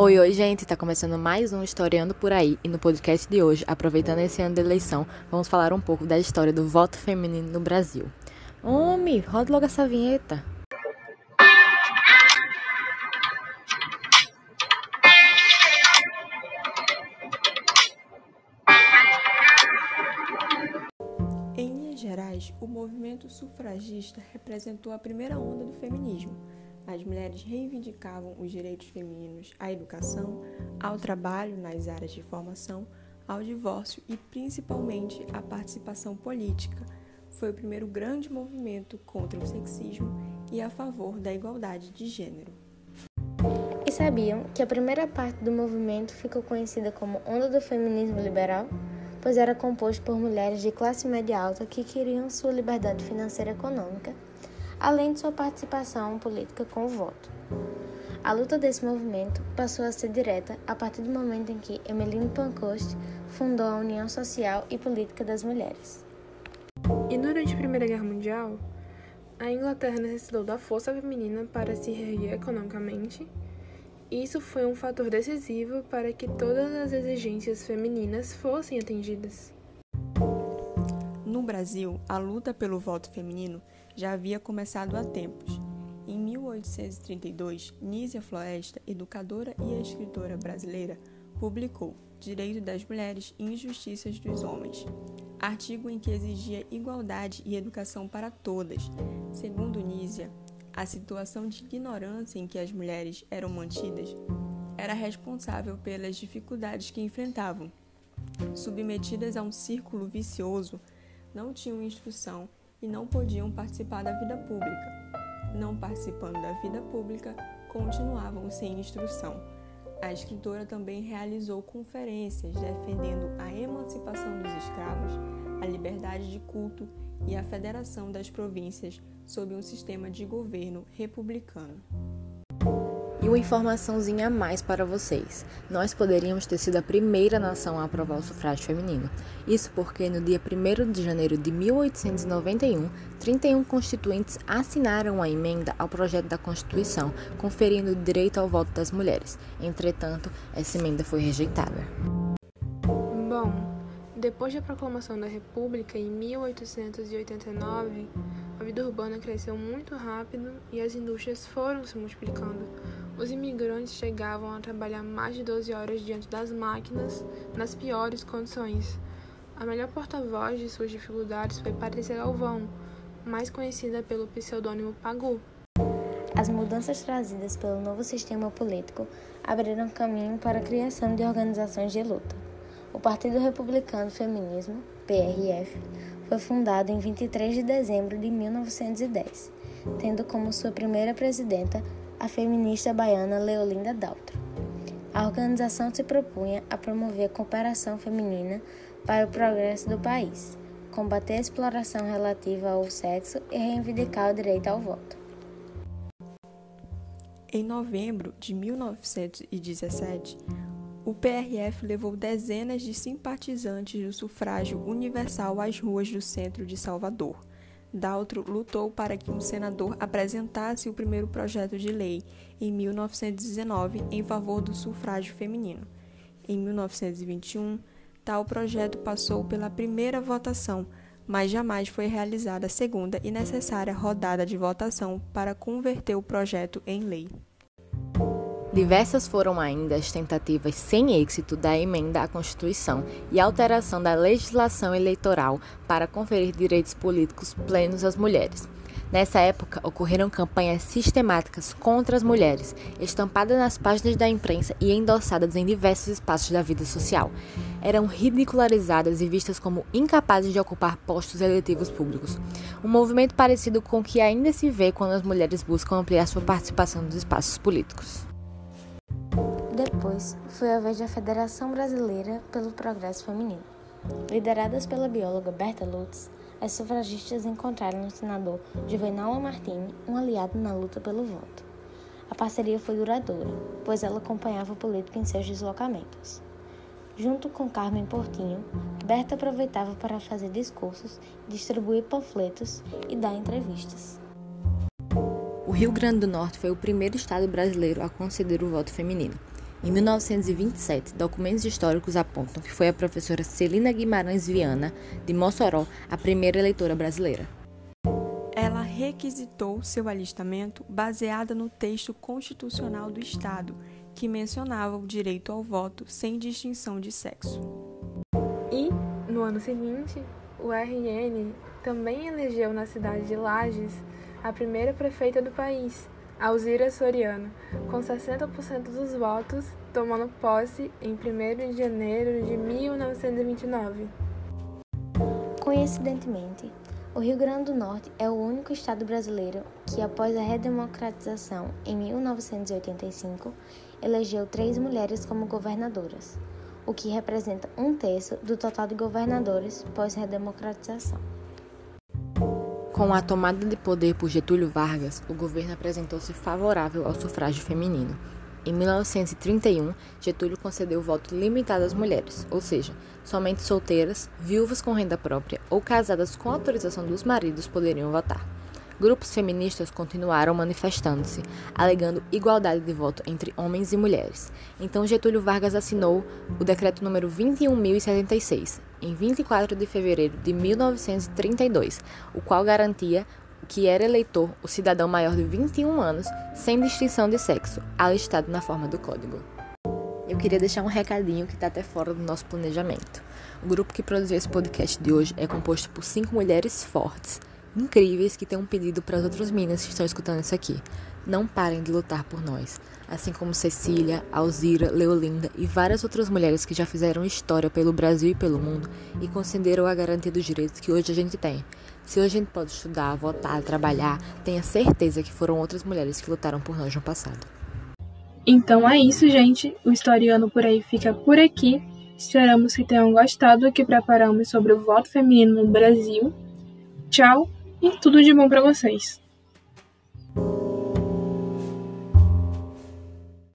Oi, oi, gente! Tá começando mais um Historiando por Aí e no podcast de hoje, aproveitando esse ano de eleição, vamos falar um pouco da história do voto feminino no Brasil. Homem, roda logo essa vinheta! Em Minas Gerais, o movimento sufragista representou a primeira onda do feminismo as mulheres reivindicavam os direitos femininos à educação, ao trabalho nas áreas de formação, ao divórcio e principalmente à participação política. Foi o primeiro grande movimento contra o sexismo e a favor da igualdade de gênero. E sabiam que a primeira parte do movimento ficou conhecida como Onda do Feminismo Liberal? Pois era composto por mulheres de classe média alta que queriam sua liberdade financeira e econômica além de sua participação política com o voto. A luta desse movimento passou a ser direta a partir do momento em que Emmeline Pankhurst fundou a União Social e Política das Mulheres. E durante a Primeira Guerra Mundial, a Inglaterra necessitou da força feminina para se reerguer economicamente. Isso foi um fator decisivo para que todas as exigências femininas fossem atendidas. No Brasil, a luta pelo voto feminino já havia começado há tempos. Em 1832, Nízia Floresta, educadora e escritora brasileira, publicou Direito das Mulheres e Injustiças dos Homens, artigo em que exigia igualdade e educação para todas. Segundo Nízia, a situação de ignorância em que as mulheres eram mantidas era responsável pelas dificuldades que enfrentavam. Submetidas a um círculo vicioso, não tinham instrução e não podiam participar da vida pública. Não participando da vida pública, continuavam sem instrução. A escritora também realizou conferências defendendo a emancipação dos escravos, a liberdade de culto e a federação das províncias sob um sistema de governo republicano. Uma informaçãozinha a mais para vocês. Nós poderíamos ter sido a primeira nação a aprovar o sufrágio feminino. Isso porque no dia 1 de janeiro de 1891, 31 constituintes assinaram a emenda ao projeto da Constituição, conferindo o direito ao voto das mulheres. Entretanto, essa emenda foi rejeitada. Bom, depois da proclamação da República em 1889, a vida urbana cresceu muito rápido e as indústrias foram se multiplicando. Os imigrantes chegavam a trabalhar mais de 12 horas diante das máquinas, nas piores condições. A melhor porta-voz de suas dificuldades foi Patrícia Galvão, mais conhecida pelo pseudônimo Pagu. As mudanças trazidas pelo novo sistema político abriram caminho para a criação de organizações de luta. O Partido Republicano Feminismo, PRF, foi fundado em 23 de dezembro de 1910, tendo como sua primeira presidenta a feminista baiana Leolinda Daltro. A organização se propunha a promover a cooperação feminina para o progresso do país, combater a exploração relativa ao sexo e reivindicar o direito ao voto. Em novembro de 1917, o PRF levou dezenas de simpatizantes do sufrágio universal às ruas do centro de Salvador Daltro lutou para que um senador apresentasse o primeiro projeto de lei em 1919 em favor do sufrágio feminino. Em 1921, tal projeto passou pela primeira votação, mas jamais foi realizada a segunda e necessária rodada de votação para converter o projeto em lei. Diversas foram ainda as tentativas sem êxito da emenda à Constituição e alteração da legislação eleitoral para conferir direitos políticos plenos às mulheres. Nessa época, ocorreram campanhas sistemáticas contra as mulheres, estampadas nas páginas da imprensa e endossadas em diversos espaços da vida social. Eram ridicularizadas e vistas como incapazes de ocupar postos eletivos públicos. Um movimento parecido com o que ainda se vê quando as mulheres buscam ampliar sua participação nos espaços políticos. Depois, foi a vez da Federação Brasileira pelo Progresso Feminino. Lideradas pela bióloga Berta Lutz, as sufragistas encontraram no senador Juvenal Martini um aliado na luta pelo voto. A parceria foi duradoura, pois ela acompanhava o político em seus deslocamentos. Junto com Carmen Portinho, Berta aproveitava para fazer discursos, distribuir panfletos e dar entrevistas. O Rio Grande do Norte foi o primeiro estado brasileiro a conceder o voto feminino. Em 1927, documentos históricos apontam que foi a professora Celina Guimarães Viana, de Mossoró, a primeira eleitora brasileira. Ela requisitou seu alistamento baseada no texto constitucional do Estado, que mencionava o direito ao voto sem distinção de sexo. E, no ano seguinte, o RN também elegeu na cidade de Lages a primeira prefeita do país, Alzira Soriano, com 60% dos votos, tomando posse em 1 de janeiro de 1929. Coincidentemente, o Rio Grande do Norte é o único estado brasileiro que, após a redemocratização em 1985, elegeu três mulheres como governadoras, o que representa um terço do total de governadores pós-redemocratização. Com a tomada de poder por Getúlio Vargas, o governo apresentou-se favorável ao sufrágio feminino. Em 1931, Getúlio concedeu voto limitado às mulheres, ou seja, somente solteiras, viúvas com renda própria ou casadas com autorização dos maridos poderiam votar. Grupos feministas continuaram manifestando-se, alegando igualdade de voto entre homens e mulheres. Então Getúlio Vargas assinou o decreto número 21076, em 24 de fevereiro de 1932, o qual garantia que era eleitor o cidadão maior de 21 anos, sem distinção de sexo, alistado na forma do código. Eu queria deixar um recadinho que está até fora do nosso planejamento. O grupo que produziu esse podcast de hoje é composto por cinco mulheres fortes, incríveis que têm um pedido para as outras meninas que estão escutando isso aqui. Não parem de lutar por nós, assim como Cecília, Alzira, Leolinda e várias outras mulheres que já fizeram história pelo Brasil e pelo mundo e concederam a garantia dos direitos que hoje a gente tem. Se hoje a gente pode estudar, votar, trabalhar, tenha certeza que foram outras mulheres que lutaram por nós no passado. Então é isso, gente. O Historiano por aí fica por aqui. Esperamos que tenham gostado do que preparamos sobre o voto feminino no Brasil. Tchau e tudo de bom para vocês.